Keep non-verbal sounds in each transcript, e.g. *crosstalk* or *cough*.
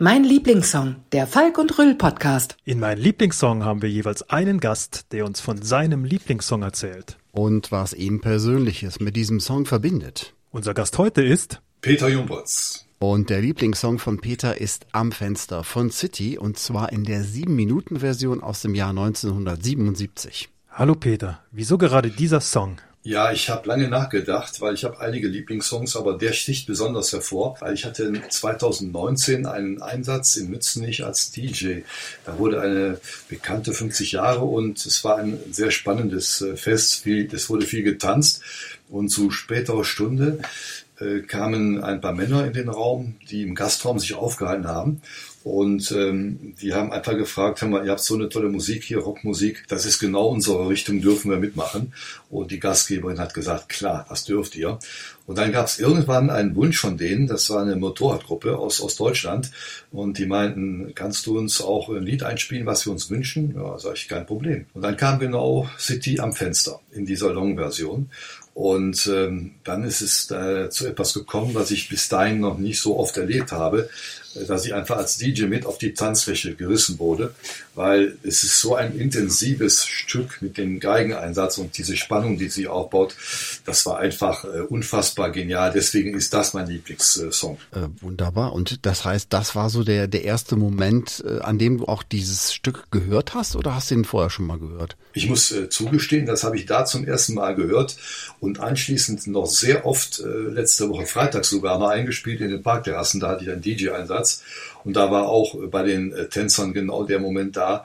Mein Lieblingssong, der Falk und Rüll Podcast. In meinem Lieblingssong haben wir jeweils einen Gast, der uns von seinem Lieblingssong erzählt. Und was ihn Persönliches mit diesem Song verbindet. Unser Gast heute ist Peter Jumpertz. Und der Lieblingssong von Peter ist Am Fenster von City und zwar in der 7-Minuten-Version aus dem Jahr 1977. Hallo Peter, wieso gerade dieser Song? Ja, ich habe lange nachgedacht, weil ich habe einige Lieblingssongs, aber der sticht besonders hervor, weil ich hatte 2019 einen Einsatz in Mützenich als DJ. Da wurde eine bekannte 50 Jahre und es war ein sehr spannendes äh, Fest. Es wurde viel getanzt und zu späterer Stunde äh, kamen ein paar Männer in den Raum, die im Gastraum sich aufgehalten haben und ähm, die haben einfach gefragt, hör mal, ihr habt so eine tolle Musik hier, Rockmusik, das ist genau unsere Richtung, dürfen wir mitmachen? Und die Gastgeberin hat gesagt, klar, das dürft ihr. Und dann gab es irgendwann einen Wunsch von denen, das war eine Motorradgruppe aus, aus Deutschland, und die meinten, kannst du uns auch ein Lied einspielen, was wir uns wünschen? Ja, sag ich, kein Problem. Und dann kam genau City am Fenster in dieser Long-Version. Und ähm, dann ist es äh, zu etwas gekommen, was ich bis dahin noch nicht so oft erlebt habe, dass ich einfach als DJ mit auf die Tanzfläche gerissen wurde, weil es ist so ein intensives Stück mit dem Geigeneinsatz und diese Spannung, die sie aufbaut, das war einfach äh, unfassbar genial. Deswegen ist das mein Lieblingssong. Äh, wunderbar. Und das heißt, das war so der, der erste Moment, äh, an dem du auch dieses Stück gehört hast oder hast du ihn vorher schon mal gehört? Ich muss äh, zugestehen, das habe ich da zum ersten Mal gehört und anschließend noch sehr oft, äh, letzte Woche Freitag sogar mal eingespielt in den Parkterrassen. Da hatte ich einen DJ-Einsatz und da war auch bei den äh, Tänzern genau der Moment da,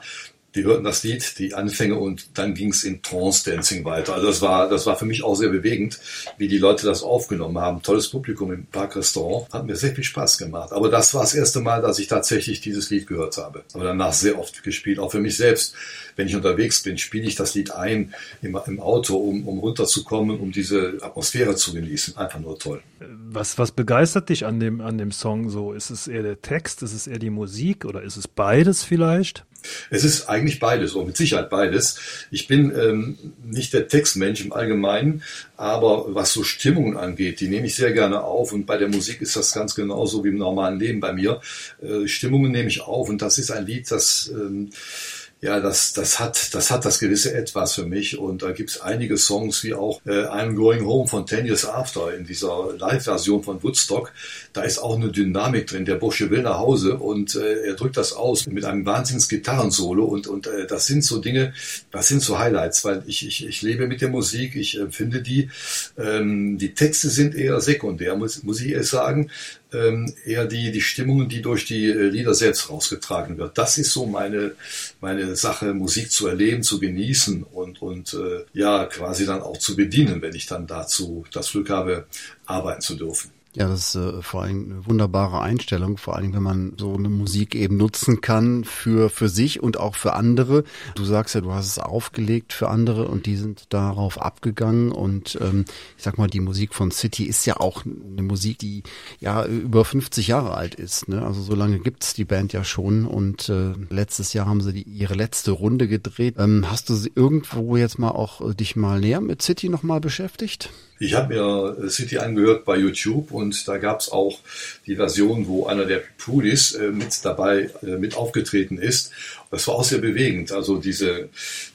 die hörten das Lied, die Anfänge und dann ging es in Trance-Dancing weiter. Also das war, das war für mich auch sehr bewegend, wie die Leute das aufgenommen haben. Tolles Publikum im Parkrestaurant. Hat mir sehr viel Spaß gemacht. Aber das war das erste Mal, dass ich tatsächlich dieses Lied gehört habe. Aber danach sehr oft gespielt, auch für mich selbst. Wenn ich unterwegs bin, spiele ich das Lied ein im, im Auto, um, um runterzukommen, um diese Atmosphäre zu genießen. Einfach nur toll. Was, was begeistert dich an dem, an dem Song so? Ist es eher der Text? Ist es eher die Musik? Oder ist es beides vielleicht? Es ist eigentlich beides, oder mit Sicherheit beides. Ich bin ähm, nicht der Textmensch im Allgemeinen, aber was so Stimmungen angeht, die nehme ich sehr gerne auf. Und bei der Musik ist das ganz genauso wie im normalen Leben bei mir. Äh, Stimmungen nehme ich auf und das ist ein Lied, das... Ähm, ja, das, das, hat, das hat das gewisse Etwas für mich. Und da gibt's einige Songs wie auch äh, I'm Going Home von Ten Years After in dieser Live-Version von Woodstock. Da ist auch eine Dynamik drin. Der Bursche will nach Hause und äh, er drückt das aus mit einem wahnsinns Gitarrensolo. Und, und äh, das sind so Dinge, das sind so Highlights, weil ich, ich, ich lebe mit der Musik, ich empfinde die. Ähm, die Texte sind eher sekundär, muss, muss ich ehrlich sagen eher die, die Stimmungen, die durch die äh, Lieder selbst rausgetragen wird. Das ist so meine, meine Sache, Musik zu erleben, zu genießen und, und äh, ja, quasi dann auch zu bedienen, wenn ich dann dazu das Glück habe, arbeiten zu dürfen. Ja, das ist äh, vor allem eine wunderbare Einstellung, vor allem wenn man so eine Musik eben nutzen kann für, für sich und auch für andere. Du sagst ja, du hast es aufgelegt für andere und die sind darauf abgegangen und ähm, ich sag mal, die Musik von City ist ja auch eine Musik, die ja über 50 Jahre alt ist. Ne? Also so lange gibt's die Band ja schon und äh, letztes Jahr haben sie die, ihre letzte Runde gedreht. Ähm, hast du irgendwo jetzt mal auch äh, dich mal näher mit City nochmal beschäftigt? Ich habe mir City angehört bei YouTube und da gab es auch die Version, wo einer der Pulis äh, mit dabei äh, mit aufgetreten ist. Das war auch sehr bewegend, also diese,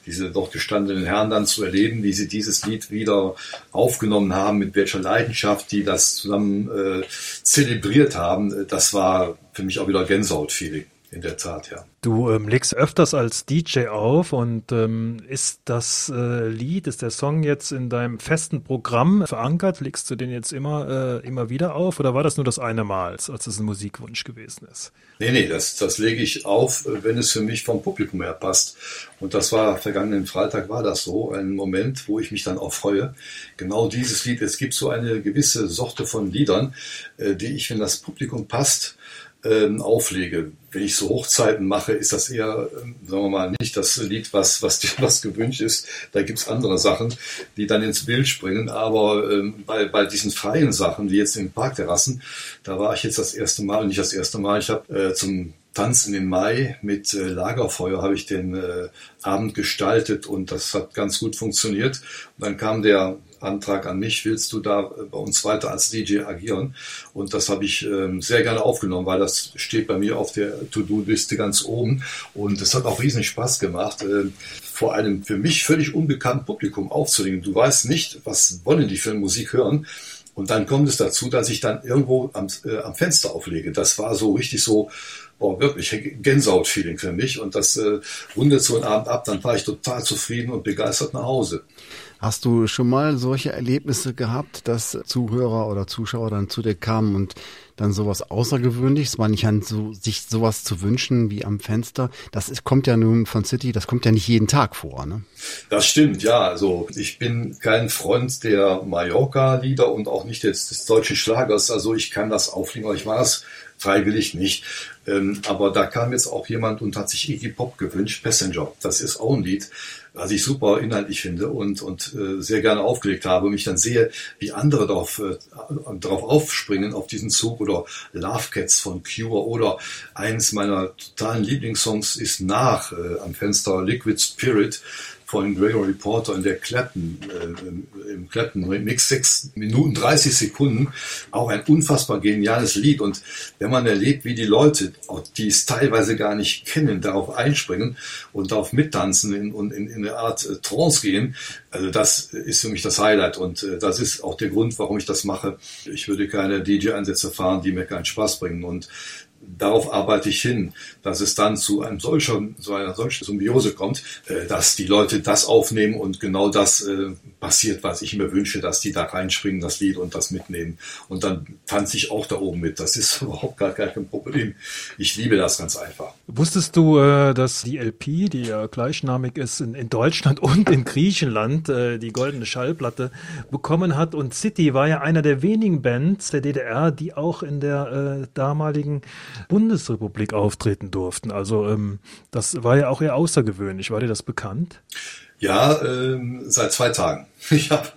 diese dort gestandenen Herren dann zu erleben, wie sie dieses Lied wieder aufgenommen haben, mit welcher Leidenschaft die das zusammen äh, zelebriert haben. Das war für mich auch wieder Gänsehaut-Feeling. In der Tat, ja. Du ähm, legst öfters als DJ auf und ähm, ist das äh, Lied, ist der Song jetzt in deinem festen Programm verankert? Legst du den jetzt immer, äh, immer wieder auf oder war das nur das eine Mal, als es ein Musikwunsch gewesen ist? Nee, nee, das, das lege ich auf, wenn es für mich vom Publikum her passt. Und das war vergangenen Freitag war das so, ein Moment, wo ich mich dann auch freue. Genau dieses Lied, es gibt so eine gewisse Sorte von Liedern, äh, die ich, wenn das Publikum passt, ähm, auflege. Wenn ich so Hochzeiten mache, ist das eher, ähm, sagen wir mal, nicht das Lied, was, was, *laughs* was gewünscht ist. Da gibt's andere Sachen, die dann ins Bild springen. Aber ähm, bei, bei diesen freien Sachen, wie jetzt im Parkterrassen, da war ich jetzt das erste Mal, nicht das erste Mal, ich habe äh, zum Tanzen im Mai mit äh, Lagerfeuer habe ich den äh, Abend gestaltet und das hat ganz gut funktioniert. Und dann kam der Antrag an mich, willst du da bei uns weiter als DJ agieren? Und das habe ich ähm, sehr gerne aufgenommen, weil das steht bei mir auf der To-Do-Liste ganz oben. Und es hat auch riesen Spaß gemacht, äh, vor einem für mich völlig unbekannten Publikum aufzulegen. Du weißt nicht, was wollen die für Musik hören. Und dann kommt es dazu, dass ich dann irgendwo am, äh, am Fenster auflege. Das war so richtig so, boah, wirklich Gänsehaut-Feeling für mich. Und das äh, rundet so einen Abend ab. Dann war ich total zufrieden und begeistert nach Hause. Hast du schon mal solche Erlebnisse gehabt, dass Zuhörer oder Zuschauer dann zu dir kamen und dann sowas Außergewöhnliches, man nicht an so, sich sowas zu wünschen wie am Fenster, das ist, kommt ja nun von City, das kommt ja nicht jeden Tag vor, ne? Das stimmt, ja. Also ich bin kein Freund der Mallorca-Lieder und auch nicht jetzt des deutschen Schlagers. Also ich kann das auflegen, aber ich war es freiwillig nicht. Ähm, aber da kam jetzt auch jemand und hat sich Iggy Pop gewünscht, Passenger. Das ist auch ein Lied, was ich super inhaltlich finde und, und äh, sehr gerne aufgelegt habe und mich dann sehe, wie andere darauf, äh, darauf aufspringen, auf diesen Zug oder Love Cats von Cure oder eines meiner totalen Lieblingssongs ist nach äh, am Fenster Liquid Spirit von Gregory Porter in der Clapton, äh, im Clapton Mix 6 Minuten 30 Sekunden. Auch ein unfassbar geniales Lied. Und wenn man erlebt, wie die Leute, die es teilweise gar nicht kennen, darauf einspringen und darauf mittanzen und in, in, in, eine Art äh, Trance gehen, also das ist für mich das Highlight. Und äh, das ist auch der Grund, warum ich das mache. Ich würde keine DJ-Einsätze fahren, die mir keinen Spaß bringen. Und darauf arbeite ich hin, dass es dann zu einem solchen, so einer solchen Symbiose kommt, äh, dass die Leute das aufnehmen und genau das äh, passiert, was ich mir wünsche, dass die da reinspringen, das Lied und das mitnehmen. Und dann tanze ich auch da oben mit. Das ist *laughs* überhaupt gar kein Problem. Ich liebe das ganz einfach. Wusstest du, äh, dass die LP, die ja gleichnamig ist, in, Deutschland *laughs* und in Griechenland die goldene Schallplatte bekommen hat? Und City war ja einer der wenigen Bands der DDR, die auch in der damaligen Bundesrepublik auftreten durften. Also ähm, das war ja auch eher außergewöhnlich. War dir das bekannt? Ja, ähm, seit zwei Tagen. *laughs* Ich habe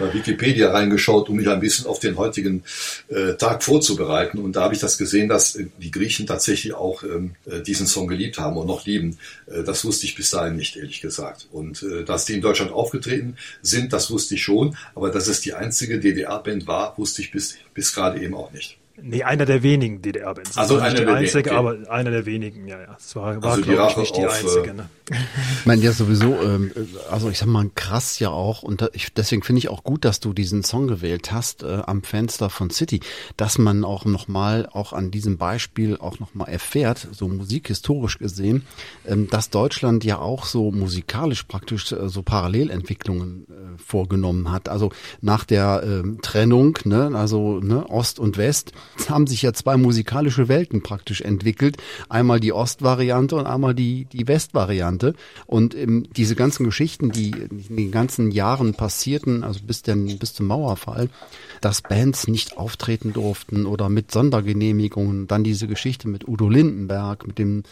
bei Wikipedia reingeschaut, um mich ein bisschen auf den heutigen äh, Tag vorzubereiten. Und da habe ich das gesehen, dass äh, die Griechen tatsächlich auch ähm, äh, diesen Song geliebt haben und noch lieben. Äh, das wusste ich bis dahin nicht, ehrlich gesagt. Und äh, dass die in Deutschland aufgetreten sind, das wusste ich schon. Aber dass es die einzige DDR-Band war, wusste ich bis, bis gerade eben auch nicht. Nee, einer der wenigen DDR-Bands. Also einer der einzige, okay. aber einer der wenigen, ja, ja. Es war, war also glaube ich, nicht die auf, einzige. Äh, Ne? Ich meine, ja sowieso, ähm, also ich sag mal, krass ja auch, und da, ich, deswegen finde ich auch gut, dass du diesen Song gewählt hast, äh, am Fenster von City, dass man auch nochmal, auch an diesem Beispiel auch nochmal erfährt, so musikhistorisch gesehen, ähm, dass Deutschland ja auch so musikalisch praktisch äh, so Parallelentwicklungen äh, vorgenommen hat. Also nach der ähm, Trennung, ne, also ne, Ost und West, haben sich ja zwei musikalische Welten praktisch entwickelt. Einmal die Ostvariante und einmal die, die Westvariante. Und ähm, diese ganzen Geschichten, die in den ganzen Jahren passierten, also bis, denn, bis zum Mauerfall, dass Bands nicht auftreten durften oder mit Sondergenehmigungen, dann diese Geschichte mit Udo Lindenberg, mit dem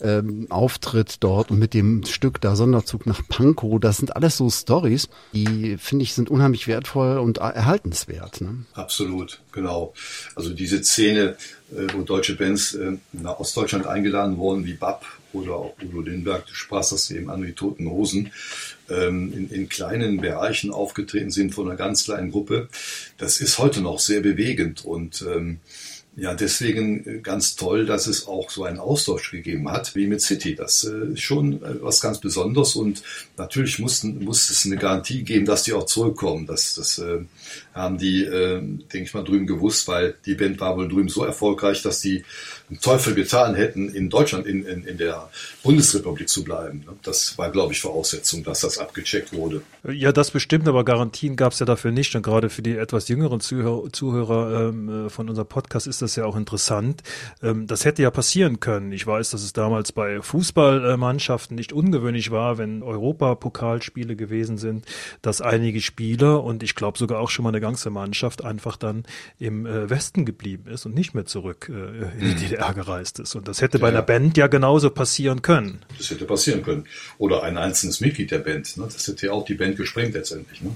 ähm, Auftritt dort und mit dem Stück da Sonderzug nach Pankow, das sind alles so Stories, die finde ich sind unheimlich wertvoll und erhaltenswert. Ne? Absolut, genau. Also diese Szene, äh, wo deutsche Bands äh, nach Ostdeutschland eingeladen wurden, wie BAP oder auch Udo Lindenberg, du sprachst das eben an, wie Toten Hosen, ähm, in, in kleinen Bereichen aufgetreten sind von einer ganz kleinen Gruppe. Das ist heute noch sehr bewegend und ähm, Ja, deswegen äh, ganz toll, dass es auch so einen Austausch gegeben hat, wie mit City. Das äh, ist schon äh, was ganz Besonderes und natürlich mussten, muss es eine Garantie geben, dass die auch zurückkommen. Das, das äh, haben die, äh, denke ich mal, drüben gewusst, weil die Band war wohl drüben so erfolgreich, dass die einen Teufel getan hätten, in Deutschland, in, in, in der Bundesrepublik zu bleiben. Ne? Das war, glaube ich, Voraussetzung, dass das abgecheckt wurde. Ja, das bestimmt, aber Garantien gab es ja dafür nicht. Und gerade für die etwas jüngeren Zuhörer, Zuhörer ähm, von unserem Podcast ist das ja auch interessant. Ähm, das hätte ja passieren können. Ich weiß, dass es damals bei Fußballmannschaften nicht ungewöhnlich war, wenn Europapokalspiele gewesen sind, dass einige Spieler und ich glaube sogar auch schon mal eine ganze Mannschaft einfach dann im äh, Westen geblieben ist und nicht mehr zurück äh, in die mhm. DDR gereist ist. Und das hätte bei einer Band ja genauso passieren können. Das hätte passieren können. Oder ein einzelnes Mitglied der Band. Ne? Das hätte ja auch die Band gesprengt letztendlich. Ne?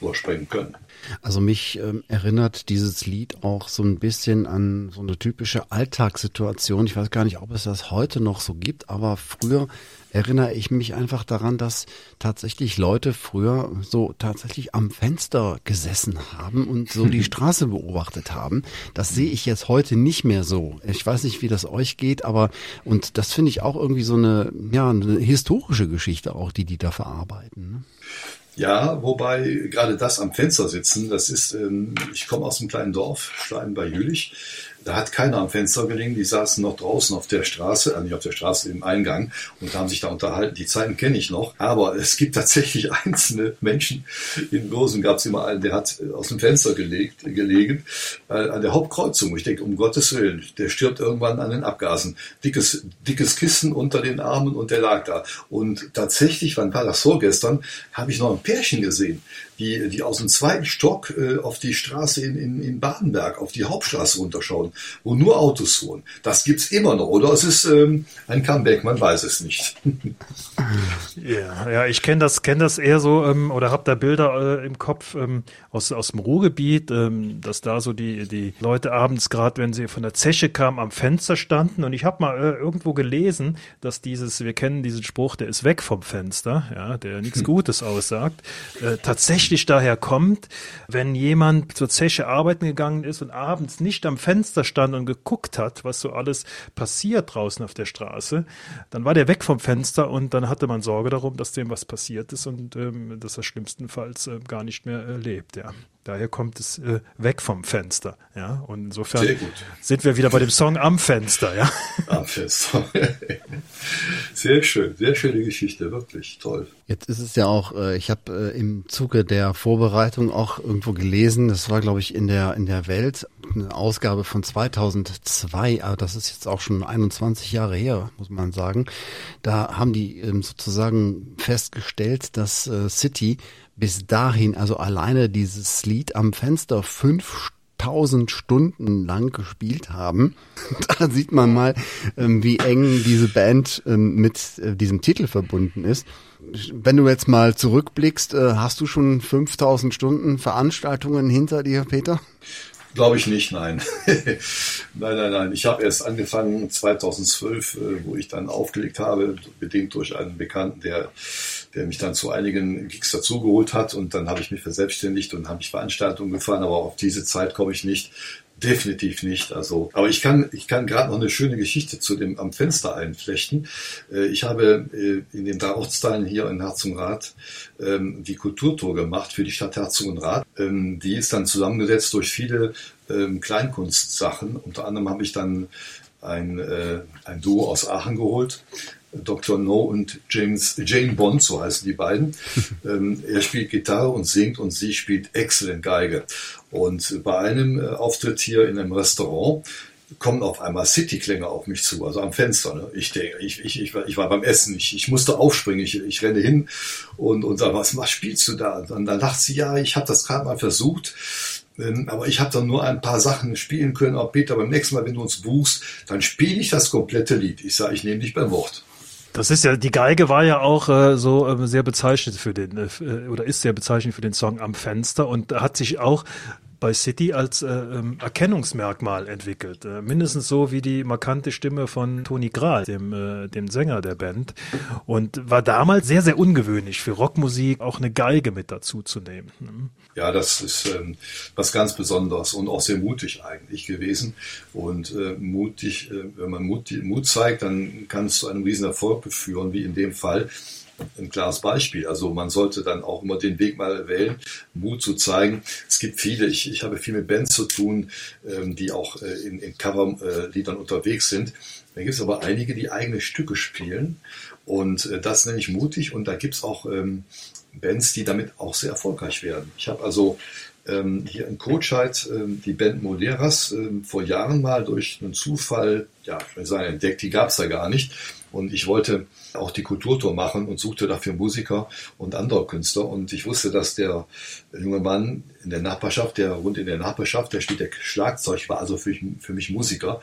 Oder sprengen können. Also mich ähm, erinnert dieses Lied auch so ein bisschen an so eine typische Alltagssituation. Ich weiß gar nicht, ob es das heute noch so gibt, aber früher erinnere ich mich einfach daran, dass tatsächlich Leute früher so tatsächlich am Fenster gesessen haben und so die *laughs* Straße beobachtet haben. Das sehe ich jetzt heute nicht mehr so. Ich weiß nicht, wie das euch geht, aber und das finde ich auch irgendwie so eine ja eine historische Geschichte auch, die die da verarbeiten. Ne? Ja, wobei gerade das am Fenster sitzen, das ist, ähm, ich komme aus einem kleinen Dorf, Stein bei Jülich. Da hat keiner am Fenster gelegen, die saßen noch draußen auf der Straße, äh, nicht auf der Straße, im Eingang und haben sich da unterhalten. Die Zeiten kenne ich noch, aber *laughs* es gibt tatsächlich einzelne Menschen. In Börsen gab es immer einen, der hat aus dem Fenster gelegt, gelegen, äh, an der Hauptkreuzung. Ich denke, um Gottes Willen, der stirbt irgendwann an den Abgasen. Dickes, dickes Kissen unter den Armen und der lag da. Und tatsächlich, wann war das vorgestern, habe ich noch ein Pärchen gesehen die, die aus dem zweiten Stock äh, auf die Straße in, in, in Badenberg, auf die Hauptstraße runterschauen, wo nur Autos fuhren. Das gibt's immer noch, oder? Es ist ähm, ein Comeback, man weiß es nicht. *laughs* ja, ja, ich kenne das, kenne das eher so ähm, oder habe da Bilder äh, im Kopf ähm, aus aus dem Ruhrgebiet, ähm, dass da so die die Leute abends gerade, wenn sie von der Zeche kamen, am Fenster standen und ich habe mal äh, irgendwo gelesen, dass dieses, wir kennen diesen Spruch, der ist weg vom Fenster, ja, der nichts hm. Gutes aussagt, äh, tatsächlich tatsächlich daher kommt, wenn jemand zur Zeche arbeiten gegangen ist und abends nicht am Fenster stand und geguckt hat, was so alles passiert draußen auf der Straße, dann war der weg vom Fenster und dann hatte man Sorge darum, dass dem was passiert ist und ähm, dass er schlimmstenfalls äh, gar nicht mehr äh, lebt, ja. Daher kommt es äh, weg vom Fenster, ja. Und insofern sind wir wieder bei dem Song am Fenster, ja. Am Fenster. *laughs* sehr schön, sehr schöne Geschichte, wirklich toll. Jetzt ist es ja auch, äh, ich habe äh, im Zuge der Vorbereitung auch irgendwo gelesen, das war glaube ich in der in der Welt eine Ausgabe von 2002, aber das ist jetzt auch schon 21 Jahre her, muss man sagen. Da haben die ähm, sozusagen festgestellt, dass äh, City bis dahin, also alleine dieses Lied am Fenster, 5000 Stunden lang gespielt haben. *laughs* Da sieht man mal, ähm, wie eng diese Band ähm, mit äh, diesem Titel verbunden ist. Wenn du jetzt mal zurückblickst, äh, hast du schon 5000 Stunden Veranstaltungen hinter dir, Peter? Glaube ich nicht, nein. *laughs* nein, nein, nein. Ich habe erst angefangen 2012, äh, wo ich dann aufgelegt habe, bedingt durch einen Bekannten, der, der mich dann zu einigen Gigs dazugeholt hat. Und dann habe ich mich verselbstständigt und habe ich Veranstaltungen gefahren. Aber auf diese Zeit komme ich nicht. Definitiv nicht. Also, aber ich kann, ich kann gerade noch eine schöne Geschichte zu dem am Fenster einflechten. Äh, ich habe äh, in den drei Ortsteilen hier in Herzogenrath ähm, die Kulturtour gemacht für die Stadt Herzogenrath. Ähm, die ist dann zusammengesetzt durch viele ähm, Kleinkunstsachen. Unter anderem habe ich dann ein, äh, ein Duo aus Aachen geholt. Dr. No und James, Jane Bond, so heißen die beiden. *laughs* ähm, er spielt Gitarre und singt und sie spielt exzellent Geige. Und bei einem äh, Auftritt hier in einem Restaurant kommen auf einmal City-Klänge auf mich zu, also am Fenster. Ne? Ich denke, ich, ich, ich, war, ich war beim Essen, ich, ich musste aufspringen, ich, ich renne hin und, und sage, was, was spielst du da? Und dann lacht sie, ja, ich habe das gerade mal versucht. Ähm, aber ich habe dann nur ein paar Sachen spielen können. Auch Peter, beim nächsten Mal, wenn du uns buchst, dann spiele ich das komplette Lied. Ich sage, ich nehme dich beim Wort. Das ist ja, die Geige war ja auch äh, so äh, sehr bezeichnet für den, äh, oder ist sehr bezeichnet für den Song am Fenster und hat sich auch bei City als äh, ähm, Erkennungsmerkmal entwickelt. Äh, mindestens so wie die markante Stimme von Toni Grahl, dem, äh, dem Sänger der Band. Und war damals sehr, sehr ungewöhnlich für Rockmusik auch eine Geige mit dazu zu nehmen. Ne? Ja, das ist ähm, was ganz Besonderes und auch sehr mutig eigentlich gewesen. Und äh, mutig, äh, wenn man Mut, Mut zeigt, dann kann es zu einem riesen Erfolg führen, wie in dem Fall ein klares Beispiel. Also man sollte dann auch immer den Weg mal wählen, Mut zu zeigen. Es gibt viele, ich, ich habe viel mit Bands zu tun, ähm, die auch äh, in, in Coverliedern unterwegs sind. Da gibt es aber einige, die eigene Stücke spielen und äh, das nenne ich mutig und da gibt es auch ähm, Bands, die damit auch sehr erfolgreich werden. Ich habe also ähm, hier in Coachheit ähm, die Band Moleras ähm, vor Jahren mal durch einen Zufall, ja, ich entdeckt, die gab es da gar nicht. Und ich wollte auch die Kulturtour machen und suchte dafür Musiker und andere Künstler. Und ich wusste, dass der junge Mann in der Nachbarschaft, der rund in der Nachbarschaft, der spielt der Schlagzeug, war also für mich, für mich Musiker.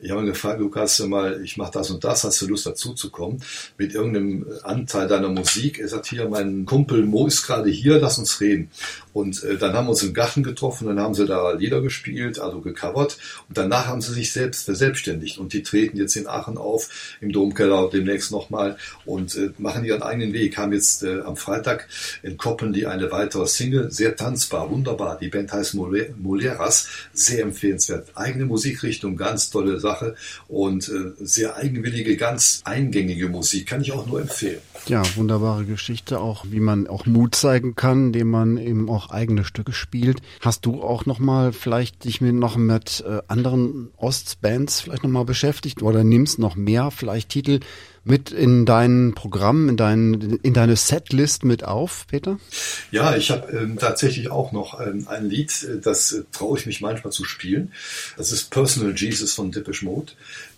Ich habe ihn gefragt, Lukas, mal, ich mache das und das, hast du Lust dazu zu kommen? Mit irgendeinem Anteil deiner Musik. Er sagt, hier, mein Kumpel Mo ist gerade hier, lass uns reden. Und äh, dann haben wir uns im Garten getroffen, dann haben sie da Lieder gespielt, also gecovert. Und danach haben sie sich selbst verselbstständigt. Und die treten jetzt in Aachen auf, im Domkeller demnächst nochmal und äh, machen ihren eigenen Weg. Haben jetzt äh, am Freitag in Koppen die eine weitere Single, sehr tanzbar, wunderbar. Die Band heißt Moleras, sehr empfehlenswert. Eigene Musikrichtung, ganz tolle Sache und äh, sehr eigenwillige, ganz eingängige Musik. Kann ich auch nur empfehlen. Ja, wunderbare Geschichte, auch wie man auch Mut zeigen kann, indem man eben auch eigene Stücke spielt. Hast du auch noch mal vielleicht dich mit noch mit äh, anderen Ostbands vielleicht noch mal beschäftigt oder nimmst noch mehr vielleicht Titel mit in dein Programm, in, dein, in deine Setlist mit auf, Peter? Ja, ich habe ähm, tatsächlich auch noch ähm, ein Lied, äh, das äh, traue ich mich manchmal zu spielen. Das ist Personal Jesus von Depeche Mode.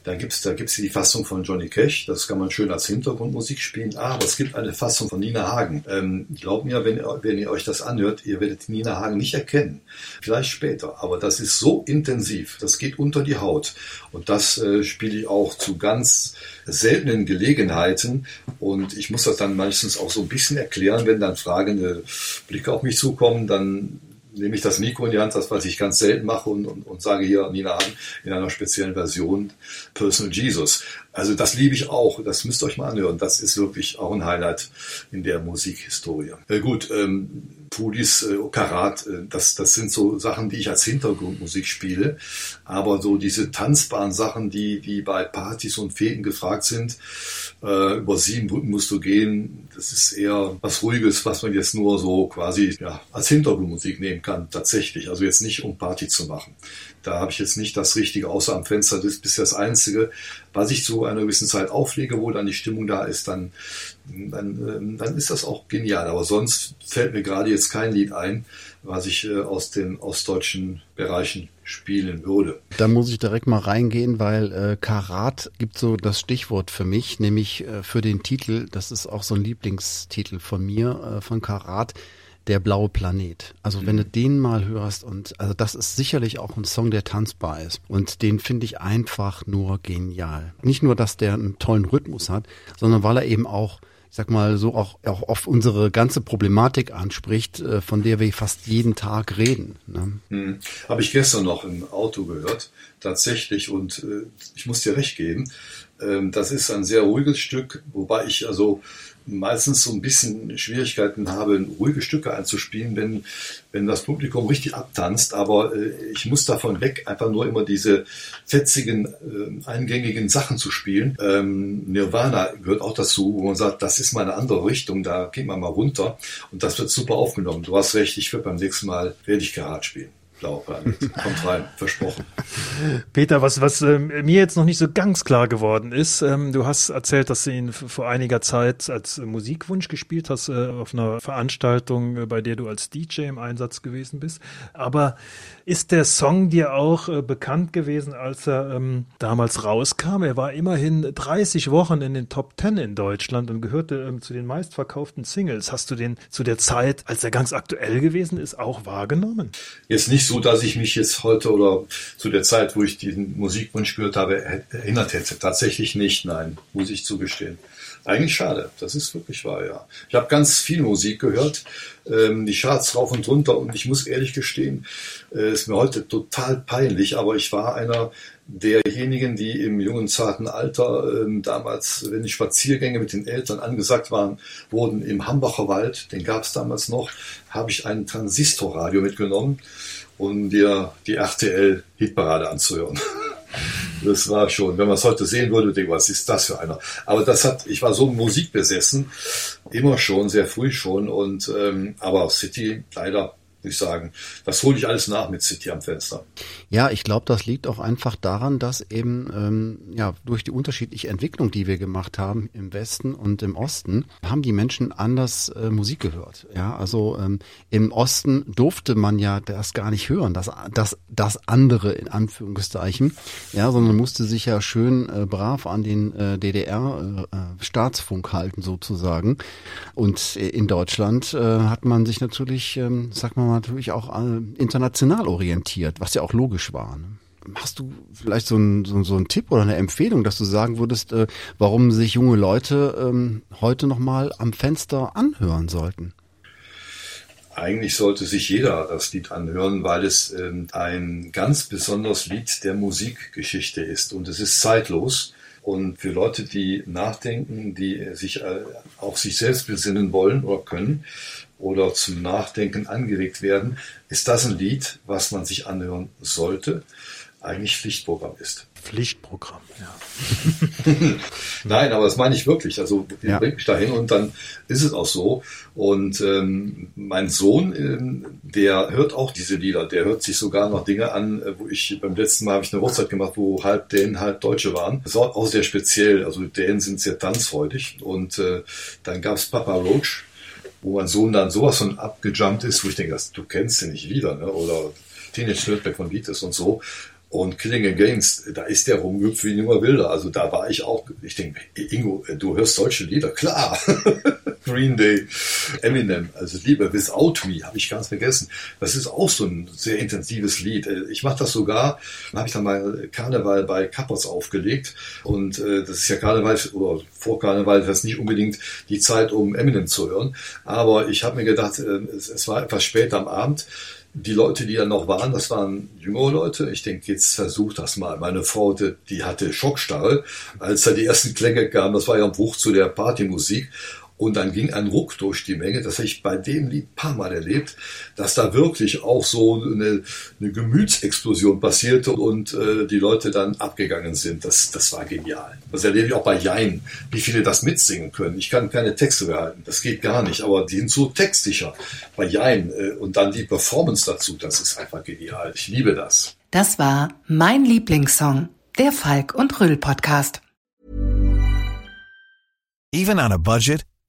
Da gibt's da gibt's die Fassung von Johnny Cash, das kann man schön als Hintergrundmusik spielen, aber es gibt eine Fassung von Nina Hagen. Ähm, glaubt mir, wenn, wenn ihr euch das anhört, ihr werdet Nina Hagen nicht erkennen. Vielleicht später, aber das ist so intensiv, das geht unter die Haut. Und das äh, spiele ich auch zu ganz seltenen Gelegenheiten. Und ich muss das dann meistens auch so ein bisschen erklären, wenn dann fragende Blicke auf mich zukommen, dann nehme ich das Mikro in die Hand, das was ich ganz selten mache und, und, und sage hier Nina Hagen in einer speziellen Version Personal Jesus. Also das liebe ich auch, das müsst ihr euch mal anhören. Das ist wirklich auch ein Highlight in der Musikhistorie. Äh, gut, ähm, Pudis, äh, Karat, äh, das, das sind so Sachen, die ich als Hintergrundmusik spiele. Aber so diese tanzbaren Sachen, die, die bei Partys und Feten gefragt sind, äh, über sieben Brücken musst du gehen, das ist eher was Ruhiges, was man jetzt nur so quasi ja, als Hintergrundmusik nehmen kann, tatsächlich. Also jetzt nicht, um Party zu machen. Da habe ich jetzt nicht das Richtige, außer am Fenster, das ist bisher das Einzige. Was ich zu einer gewissen Zeit auflege, wo dann die Stimmung da ist, dann, dann, ähm, dann ist das auch genial. Aber sonst fällt mir gerade jetzt kein Lied ein, was ich äh, aus den ostdeutschen Bereichen spielen würde. Da muss ich direkt mal reingehen, weil äh, Karat gibt so das Stichwort für mich, nämlich äh, für den Titel, das ist auch so ein Lieblingstitel von mir, äh, von Karat der blaue Planet. Also wenn du mhm. den mal hörst und also das ist sicherlich auch ein Song, der tanzbar ist und den finde ich einfach nur genial. Nicht nur, dass der einen tollen Rhythmus hat, sondern weil er eben auch ich sag mal so auch, auch auf unsere ganze Problematik anspricht, äh, von der wir fast jeden Tag reden. Ne? Hm. Habe ich gestern noch im Auto gehört, tatsächlich, und äh, ich muss dir recht geben, ähm, das ist ein sehr ruhiges Stück, wobei ich also meistens so ein bisschen Schwierigkeiten habe, ruhige Stücke einzuspielen, wenn, wenn das Publikum richtig abtanzt. Aber äh, ich muss davon weg, einfach nur immer diese fetzigen, äh, eingängigen Sachen zu spielen. Ähm, Nirvana gehört auch dazu, wo man sagt, das ist mal eine andere Richtung, da geht man mal runter. Und das wird super aufgenommen. Du hast recht, ich werde beim nächsten Mal werde ich Karat spielen. Laufbahn. Kommt rein, versprochen. *laughs* Peter, was, was äh, mir jetzt noch nicht so ganz klar geworden ist, ähm, du hast erzählt, dass du ihn vor einiger Zeit als Musikwunsch gespielt hast äh, auf einer Veranstaltung, äh, bei der du als DJ im Einsatz gewesen bist. Aber ist der Song dir auch äh, bekannt gewesen, als er ähm, damals rauskam? Er war immerhin 30 Wochen in den Top 10 in Deutschland und gehörte ähm, zu den meistverkauften Singles. Hast du den zu der Zeit, als er ganz aktuell gewesen ist, auch wahrgenommen? Jetzt nicht so, dass ich mich jetzt heute oder zu der Zeit, wo ich diesen Musikwunsch gehört habe, erinnert hätte. Tatsächlich nicht, nein, muss ich zugestehen. Eigentlich schade, das ist wirklich wahr, ja. Ich habe ganz viel Musik gehört, ähm, die Charts rauf und runter und ich muss ehrlich gestehen, äh, ist mir heute total peinlich, aber ich war einer derjenigen, die im jungen, zarten Alter ähm, damals, wenn die Spaziergänge mit den Eltern angesagt waren, wurden im Hambacher Wald, den gab es damals noch, habe ich ein Transistorradio mitgenommen, um dir die RTL-Hitparade anzuhören. *laughs* Das war schon, wenn man es heute sehen würde, denke was ist das für einer? Aber das hat, ich war so musikbesessen, immer schon, sehr früh schon. Und ähm, aber City leider ich sagen. Das hole ich alles nach mit City am Fenster. Ja, ich glaube, das liegt auch einfach daran, dass eben ähm, ja durch die unterschiedliche Entwicklung, die wir gemacht haben im Westen und im Osten, haben die Menschen anders äh, Musik gehört. Ja, also ähm, im Osten durfte man ja das gar nicht hören, das das das andere in Anführungszeichen, ja, sondern musste sich ja schön äh, brav an den äh, DDR äh, Staatsfunk halten sozusagen. Und äh, in Deutschland äh, hat man sich natürlich, ähm, sag mal natürlich auch äh, international orientiert, was ja auch logisch war. Ne? Hast du vielleicht so einen so, so ein Tipp oder eine Empfehlung, dass du sagen würdest, äh, warum sich junge Leute ähm, heute nochmal am Fenster anhören sollten? Eigentlich sollte sich jeder das Lied anhören, weil es ähm, ein ganz besonderes Lied der Musikgeschichte ist und es ist zeitlos. Und für Leute, die nachdenken, die sich äh, auch sich selbst besinnen wollen oder können, oder zum Nachdenken angeregt werden, ist das ein Lied, was man sich anhören sollte, eigentlich Pflichtprogramm ist. Pflichtprogramm, ja. *laughs* Nein, aber das meine ich wirklich. Also ja. bringt mich dahin und dann ist es auch so. Und ähm, mein Sohn, ähm, der hört auch diese Lieder. Der hört sich sogar noch Dinge an, äh, wo ich beim letzten Mal habe ich eine Hochzeit gemacht, wo halb Dänen, halb Deutsche waren. Das war auch sehr speziell. Also Dänen sind sehr tanzfreudig. Und äh, dann gab's Papa Roach wo mein Sohn dann sowas von abgejumpt ist, wo ich denke, du kennst den nicht wieder, ne? oder Teenage Dirtbag von Beatles und so. Und Killing Against, da ist der rumgehüpft wie ein junger Wilder. Also da war ich auch, ich denke, Ingo, du hörst solche Lieder, klar. *laughs* Green Day, Eminem, also Liebe, Without Me, habe ich ganz vergessen. Das ist auch so ein sehr intensives Lied. Ich mache das sogar, habe ich dann mal Karneval bei Kappers aufgelegt. Und äh, das ist ja Karneval, oder vor Karneval, das ist nicht unbedingt die Zeit, um Eminem zu hören. Aber ich habe mir gedacht, äh, es, es war etwas spät am Abend die Leute, die da noch waren, das waren jüngere Leute. Ich denke, jetzt versucht das mal. Meine Frau, die, die hatte Schockstarre, als da die ersten Klänge kamen. Das war ja ein Bruch zu der Partymusik. Und dann ging ein Ruck durch die Menge. Das habe ich bei dem Lied ein paar Mal erlebt, dass da wirklich auch so eine, eine Gemütsexplosion passierte und äh, die Leute dann abgegangen sind. Das, das war genial. Das erlebe ich auch bei Jein, wie viele das mitsingen können. Ich kann keine Texte behalten. Das geht gar nicht. Aber die sind so textsicher bei Jein. Äh, und dann die Performance dazu. Das ist einfach genial. Ich liebe das. Das war mein Lieblingssong. Der Falk und Röll Podcast. Even on a budget.